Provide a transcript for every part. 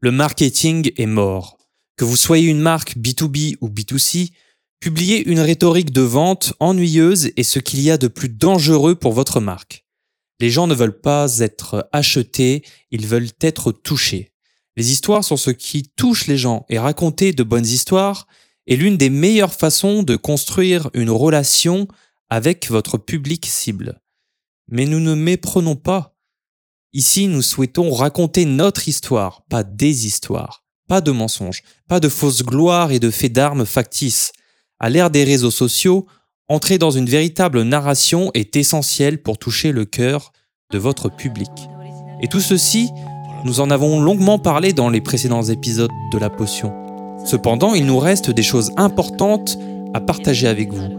Le marketing est mort. Que vous soyez une marque B2B ou B2C, publier une rhétorique de vente ennuyeuse est ce qu'il y a de plus dangereux pour votre marque. Les gens ne veulent pas être achetés, ils veulent être touchés. Les histoires sont ce qui touche les gens et raconter de bonnes histoires est l'une des meilleures façons de construire une relation avec votre public cible. Mais nous ne méprenons pas. Ici, nous souhaitons raconter notre histoire, pas des histoires, pas de mensonges, pas de fausses gloires et de faits d'armes factices. À l'ère des réseaux sociaux, entrer dans une véritable narration est essentiel pour toucher le cœur de votre public. Et tout ceci, nous en avons longuement parlé dans les précédents épisodes de la potion. Cependant, il nous reste des choses importantes à partager avec vous.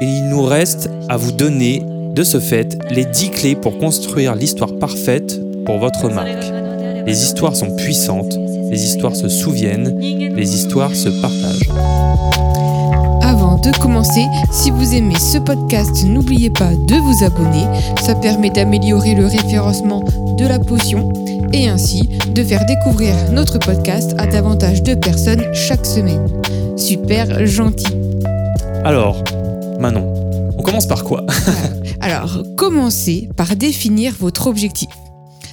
Et il nous reste à vous donner, de ce fait, les 10 clés pour construire l'histoire parfaite pour votre marque. Les histoires sont puissantes, les histoires se souviennent, les histoires se partagent. Avant de commencer, si vous aimez ce podcast, n'oubliez pas de vous abonner. Ça permet d'améliorer le référencement de la potion et ainsi de faire découvrir notre podcast à davantage de personnes chaque semaine. Super gentil. Alors, Manon, on commence par quoi? Alors, commencez par définir votre objectif.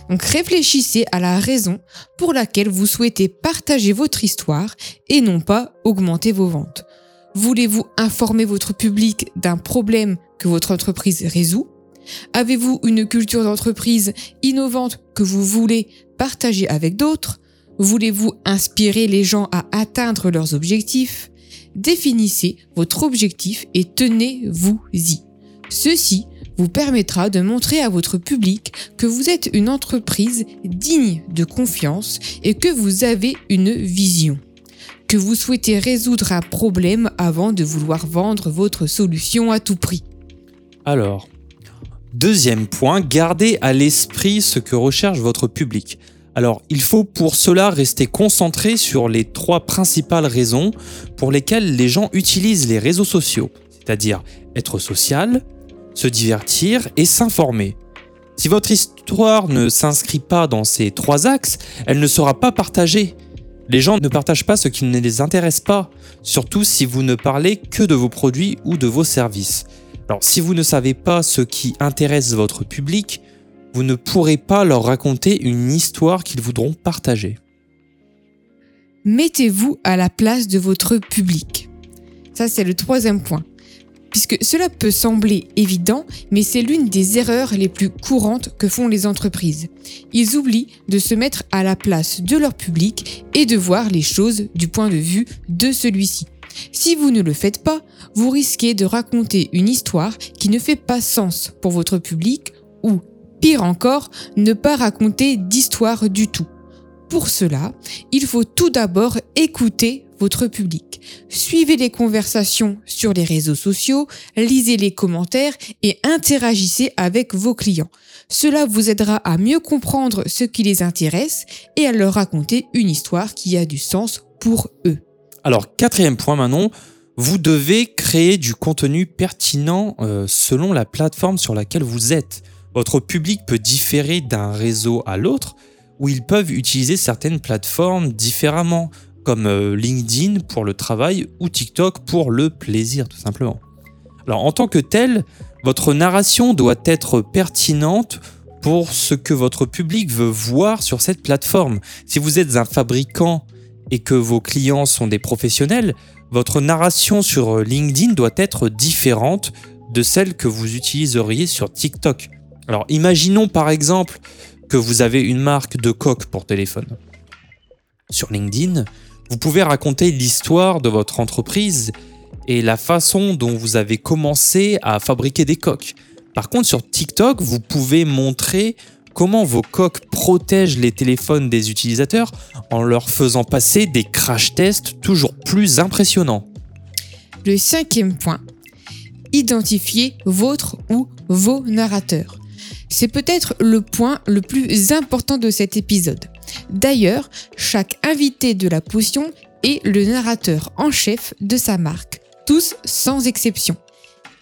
Donc réfléchissez à la raison pour laquelle vous souhaitez partager votre histoire et non pas augmenter vos ventes. Voulez-vous informer votre public d'un problème que votre entreprise résout? Avez-vous une culture d'entreprise innovante que vous voulez partager avec d'autres? Voulez-vous inspirer les gens à atteindre leurs objectifs? Définissez votre objectif et tenez-vous-y. Ceci vous permettra de montrer à votre public que vous êtes une entreprise digne de confiance et que vous avez une vision. Que vous souhaitez résoudre un problème avant de vouloir vendre votre solution à tout prix. Alors, deuxième point, gardez à l'esprit ce que recherche votre public. Alors, il faut pour cela rester concentré sur les trois principales raisons pour lesquelles les gens utilisent les réseaux sociaux, c'est-à-dire être social, se divertir et s'informer. Si votre histoire ne s'inscrit pas dans ces trois axes, elle ne sera pas partagée. Les gens ne partagent pas ce qui ne les intéresse pas, surtout si vous ne parlez que de vos produits ou de vos services. Alors si vous ne savez pas ce qui intéresse votre public, vous ne pourrez pas leur raconter une histoire qu'ils voudront partager. Mettez-vous à la place de votre public. Ça, c'est le troisième point. Puisque cela peut sembler évident, mais c'est l'une des erreurs les plus courantes que font les entreprises. Ils oublient de se mettre à la place de leur public et de voir les choses du point de vue de celui-ci. Si vous ne le faites pas, vous risquez de raconter une histoire qui ne fait pas sens pour votre public ou, pire encore, ne pas raconter d'histoire du tout. Pour cela, il faut tout d'abord écouter votre public. Suivez les conversations sur les réseaux sociaux, lisez les commentaires et interagissez avec vos clients. Cela vous aidera à mieux comprendre ce qui les intéresse et à leur raconter une histoire qui a du sens pour eux. Alors, quatrième point Manon, vous devez créer du contenu pertinent euh, selon la plateforme sur laquelle vous êtes. Votre public peut différer d'un réseau à l'autre, où ils peuvent utiliser certaines plateformes différemment comme euh, LinkedIn pour le travail ou TikTok pour le plaisir tout simplement. Alors en tant que tel, votre narration doit être pertinente pour ce que votre public veut voir sur cette plateforme. Si vous êtes un fabricant et que vos clients sont des professionnels, votre narration sur LinkedIn doit être différente de celle que vous utiliseriez sur TikTok. Alors imaginons par exemple que vous avez une marque de coque pour téléphone. Sur LinkedIn, vous pouvez raconter l'histoire de votre entreprise et la façon dont vous avez commencé à fabriquer des coques. Par contre, sur TikTok, vous pouvez montrer comment vos coques protègent les téléphones des utilisateurs en leur faisant passer des crash tests toujours plus impressionnants. Le cinquième point, identifiez votre ou vos narrateurs. C'est peut-être le point le plus important de cet épisode. D'ailleurs, chaque invité de la potion est le narrateur en chef de sa marque, tous sans exception.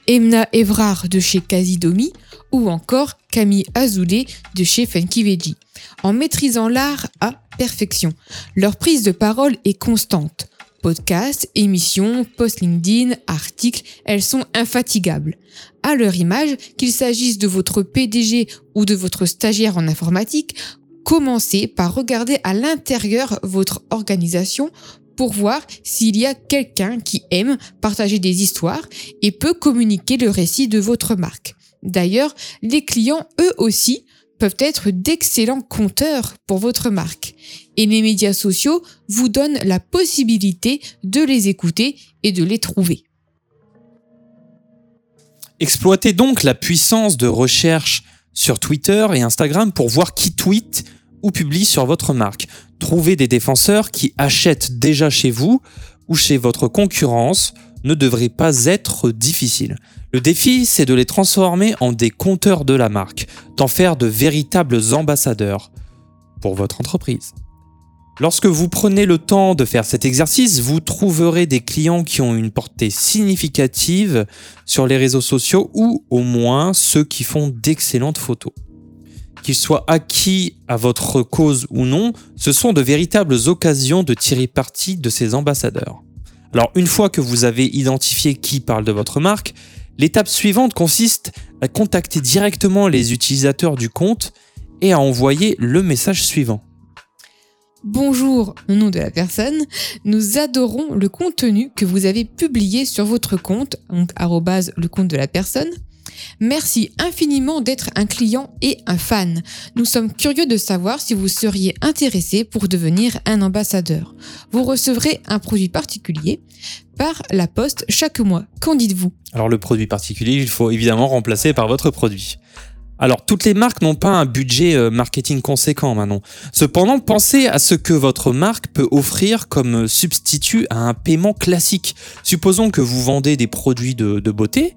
Emna Evrard de chez Casidomi ou encore Camille Azoulay de chez Funky Veggie, en maîtrisant l'art à perfection. Leur prise de parole est constante. Podcasts, émissions, posts LinkedIn, articles, elles sont infatigables. À leur image, qu'il s'agisse de votre PDG ou de votre stagiaire en informatique, commencez par regarder à l'intérieur votre organisation pour voir s'il y a quelqu'un qui aime partager des histoires et peut communiquer le récit de votre marque. D'ailleurs, les clients, eux aussi, peuvent être d'excellents compteurs pour votre marque. Et les médias sociaux vous donnent la possibilité de les écouter et de les trouver. Exploitez donc la puissance de recherche sur Twitter et Instagram pour voir qui tweet ou publie sur votre marque. Trouvez des défenseurs qui achètent déjà chez vous ou chez votre concurrence ne devrait pas être difficile. Le défi, c'est de les transformer en des compteurs de la marque, d'en faire de véritables ambassadeurs pour votre entreprise. Lorsque vous prenez le temps de faire cet exercice, vous trouverez des clients qui ont une portée significative sur les réseaux sociaux ou au moins ceux qui font d'excellentes photos. Qu'ils soient acquis à votre cause ou non, ce sont de véritables occasions de tirer parti de ces ambassadeurs. Alors une fois que vous avez identifié qui parle de votre marque, L'étape suivante consiste à contacter directement les utilisateurs du compte et à envoyer le message suivant. Bonjour au nom de la personne, nous adorons le contenu que vous avez publié sur votre compte, donc le compte de la personne. Merci infiniment d'être un client et un fan. Nous sommes curieux de savoir si vous seriez intéressé pour devenir un ambassadeur. Vous recevrez un produit particulier par la poste chaque mois. Qu'en dites-vous? Alors le produit particulier, il faut évidemment remplacer par votre produit. Alors, toutes les marques n'ont pas un budget euh, marketing conséquent maintenant. Cependant, pensez à ce que votre marque peut offrir comme substitut à un paiement classique. Supposons que vous vendez des produits de, beauté.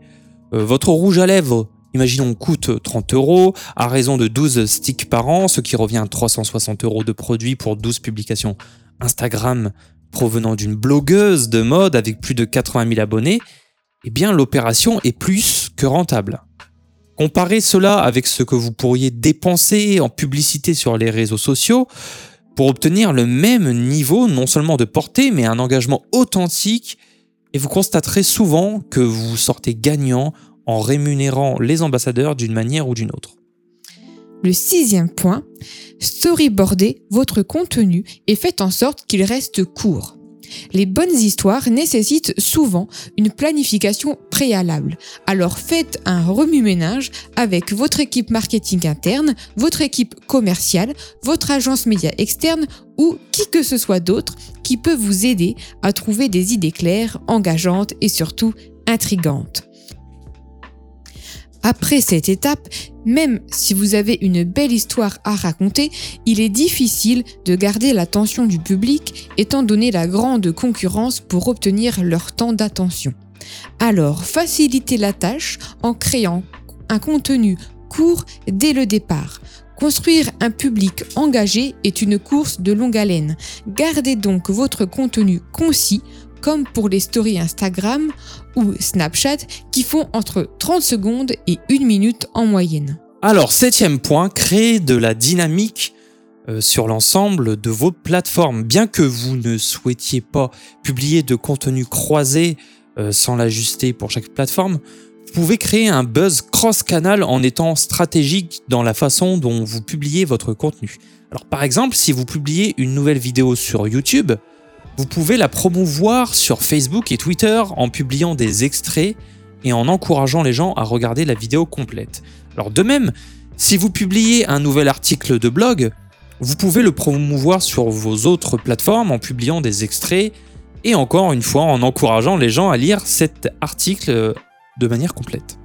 Euh, votre rouge à lèvres, imaginons, coûte 30 euros, à raison de 12 sticks par an, ce qui revient à 360 euros de produits pour 12 publications Instagram provenant d'une blogueuse de mode avec plus de 80 000 abonnés, eh bien l'opération est plus que rentable. Comparez cela avec ce que vous pourriez dépenser en publicité sur les réseaux sociaux pour obtenir le même niveau non seulement de portée mais un engagement authentique et vous constaterez souvent que vous sortez gagnant en rémunérant les ambassadeurs d'une manière ou d'une autre. Le sixième point, storyboardez votre contenu et faites en sorte qu'il reste court. Les bonnes histoires nécessitent souvent une planification préalable. Alors faites un remue-ménage avec votre équipe marketing interne, votre équipe commerciale, votre agence média externe ou qui que ce soit d'autre qui peut vous aider à trouver des idées claires, engageantes et surtout intrigantes. Après cette étape, même si vous avez une belle histoire à raconter, il est difficile de garder l'attention du public étant donné la grande concurrence pour obtenir leur temps d'attention. Alors, facilitez la tâche en créant un contenu court dès le départ. Construire un public engagé est une course de longue haleine. Gardez donc votre contenu concis comme pour les stories Instagram ou Snapchat qui font entre 30 secondes et 1 minute en moyenne. Alors, septième point, créer de la dynamique euh, sur l'ensemble de vos plateformes. Bien que vous ne souhaitiez pas publier de contenu croisé euh, sans l'ajuster pour chaque plateforme, vous pouvez créer un buzz cross-canal en étant stratégique dans la façon dont vous publiez votre contenu. Alors par exemple, si vous publiez une nouvelle vidéo sur YouTube, vous pouvez la promouvoir sur Facebook et Twitter en publiant des extraits et en encourageant les gens à regarder la vidéo complète. Alors de même, si vous publiez un nouvel article de blog, vous pouvez le promouvoir sur vos autres plateformes en publiant des extraits et encore une fois en encourageant les gens à lire cet article de manière complète.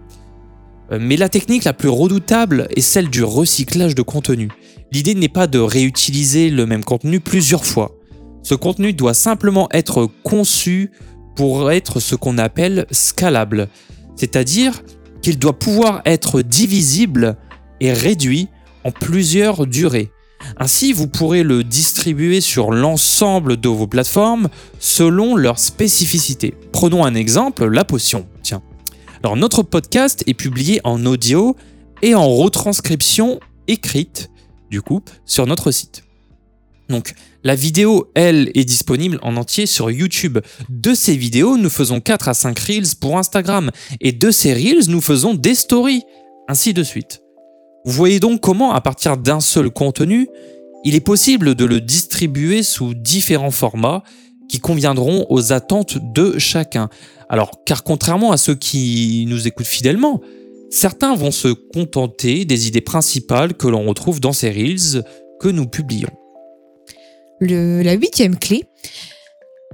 Euh, mais la technique la plus redoutable est celle du recyclage de contenu. L'idée n'est pas de réutiliser le même contenu plusieurs fois. Ce contenu doit simplement être conçu pour être ce qu'on appelle scalable, c'est-à-dire qu'il doit pouvoir être divisible et réduit en plusieurs durées. Ainsi, vous pourrez le distribuer sur l'ensemble de vos plateformes selon leurs spécificités. Prenons un exemple, la potion. Tiens. Alors notre podcast est publié en audio et en retranscription écrite, du coup, sur notre site. Donc la vidéo, elle, est disponible en entier sur YouTube. De ces vidéos, nous faisons 4 à 5 Reels pour Instagram. Et de ces Reels, nous faisons des stories. Ainsi de suite. Vous voyez donc comment, à partir d'un seul contenu, il est possible de le distribuer sous différents formats qui conviendront aux attentes de chacun. Alors, car contrairement à ceux qui nous écoutent fidèlement, certains vont se contenter des idées principales que l'on retrouve dans ces Reels que nous publions. La huitième clé,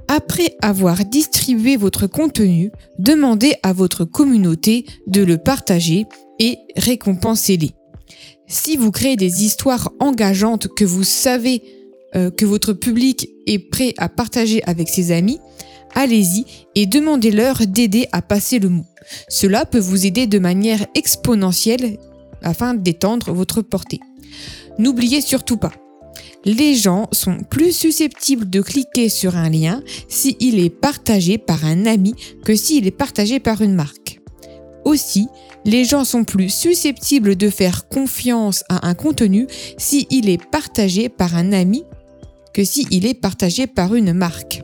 après avoir distribué votre contenu, demandez à votre communauté de le partager et récompensez-les. Si vous créez des histoires engageantes que vous savez euh, que votre public est prêt à partager avec ses amis, allez-y et demandez-leur d'aider à passer le mot. Cela peut vous aider de manière exponentielle afin d'étendre votre portée. N'oubliez surtout pas, les gens sont plus susceptibles de cliquer sur un lien s'il est partagé par un ami que s'il est partagé par une marque. Aussi, les gens sont plus susceptibles de faire confiance à un contenu s'il est partagé par un ami que s'il est partagé par une marque.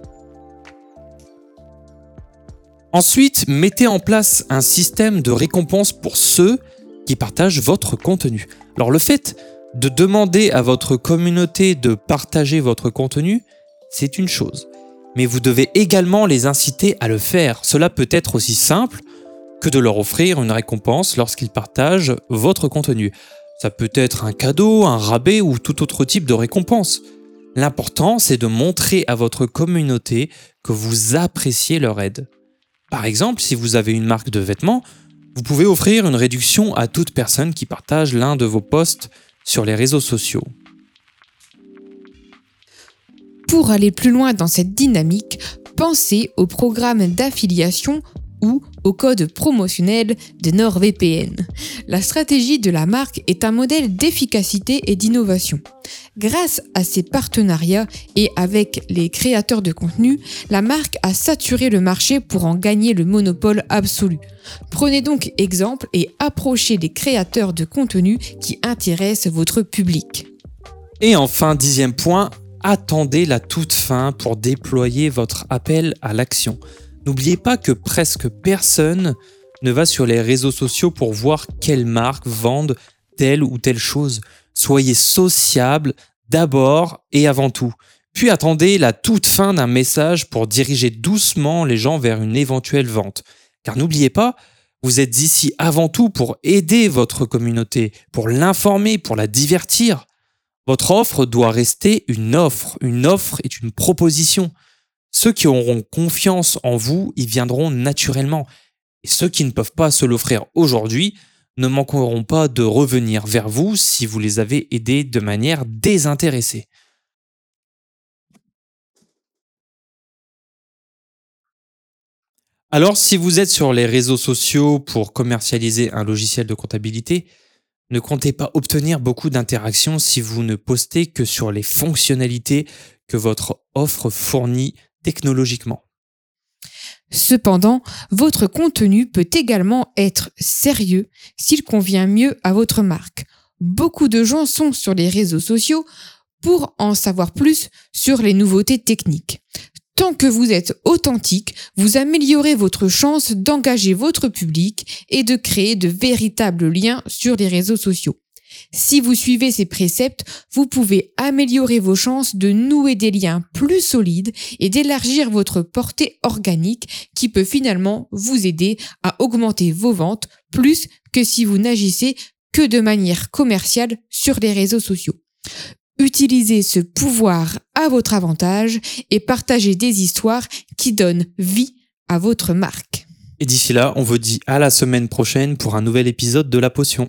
Ensuite, mettez en place un système de récompense pour ceux qui partagent votre contenu. Alors le fait de demander à votre communauté de partager votre contenu, c'est une chose. Mais vous devez également les inciter à le faire. Cela peut être aussi simple que de leur offrir une récompense lorsqu'ils partagent votre contenu. Ça peut être un cadeau, un rabais ou tout autre type de récompense. L'important, c'est de montrer à votre communauté que vous appréciez leur aide. Par exemple, si vous avez une marque de vêtements, vous pouvez offrir une réduction à toute personne qui partage l'un de vos posts sur les réseaux sociaux. Pour aller plus loin dans cette dynamique, pensez au programme d'affiliation ou au code promotionnel de NordVPN. La stratégie de la marque est un modèle d'efficacité et d'innovation. Grâce à ses partenariats et avec les créateurs de contenu, la marque a saturé le marché pour en gagner le monopole absolu. Prenez donc exemple et approchez les créateurs de contenu qui intéressent votre public. Et enfin, dixième point, attendez la toute fin pour déployer votre appel à l'action. N'oubliez pas que presque personne ne va sur les réseaux sociaux pour voir quelles marques vendent telle ou telle chose. Soyez sociable d'abord et avant tout. Puis attendez la toute fin d'un message pour diriger doucement les gens vers une éventuelle vente. Car n'oubliez pas, vous êtes ici avant tout pour aider votre communauté, pour l'informer, pour la divertir. Votre offre doit rester une offre. Une offre est une proposition. Ceux qui auront confiance en vous, ils viendront naturellement. Et ceux qui ne peuvent pas se l'offrir aujourd'hui ne manqueront pas de revenir vers vous si vous les avez aidés de manière désintéressée. Alors, si vous êtes sur les réseaux sociaux pour commercialiser un logiciel de comptabilité, ne comptez pas obtenir beaucoup d'interactions si vous ne postez que sur les fonctionnalités que votre offre fournit technologiquement. Cependant, votre contenu peut également être sérieux s'il convient mieux à votre marque. Beaucoup de gens sont sur les réseaux sociaux pour en savoir plus sur les nouveautés techniques. Tant que vous êtes authentique, vous améliorez votre chance d'engager votre public et de créer de véritables liens sur les réseaux sociaux. Si vous suivez ces préceptes, vous pouvez améliorer vos chances de nouer des liens plus solides et d'élargir votre portée organique qui peut finalement vous aider à augmenter vos ventes plus que si vous n'agissez que de manière commerciale sur les réseaux sociaux. Utilisez ce pouvoir à votre avantage et partagez des histoires qui donnent vie à votre marque. Et d'ici là, on vous dit à la semaine prochaine pour un nouvel épisode de La Potion.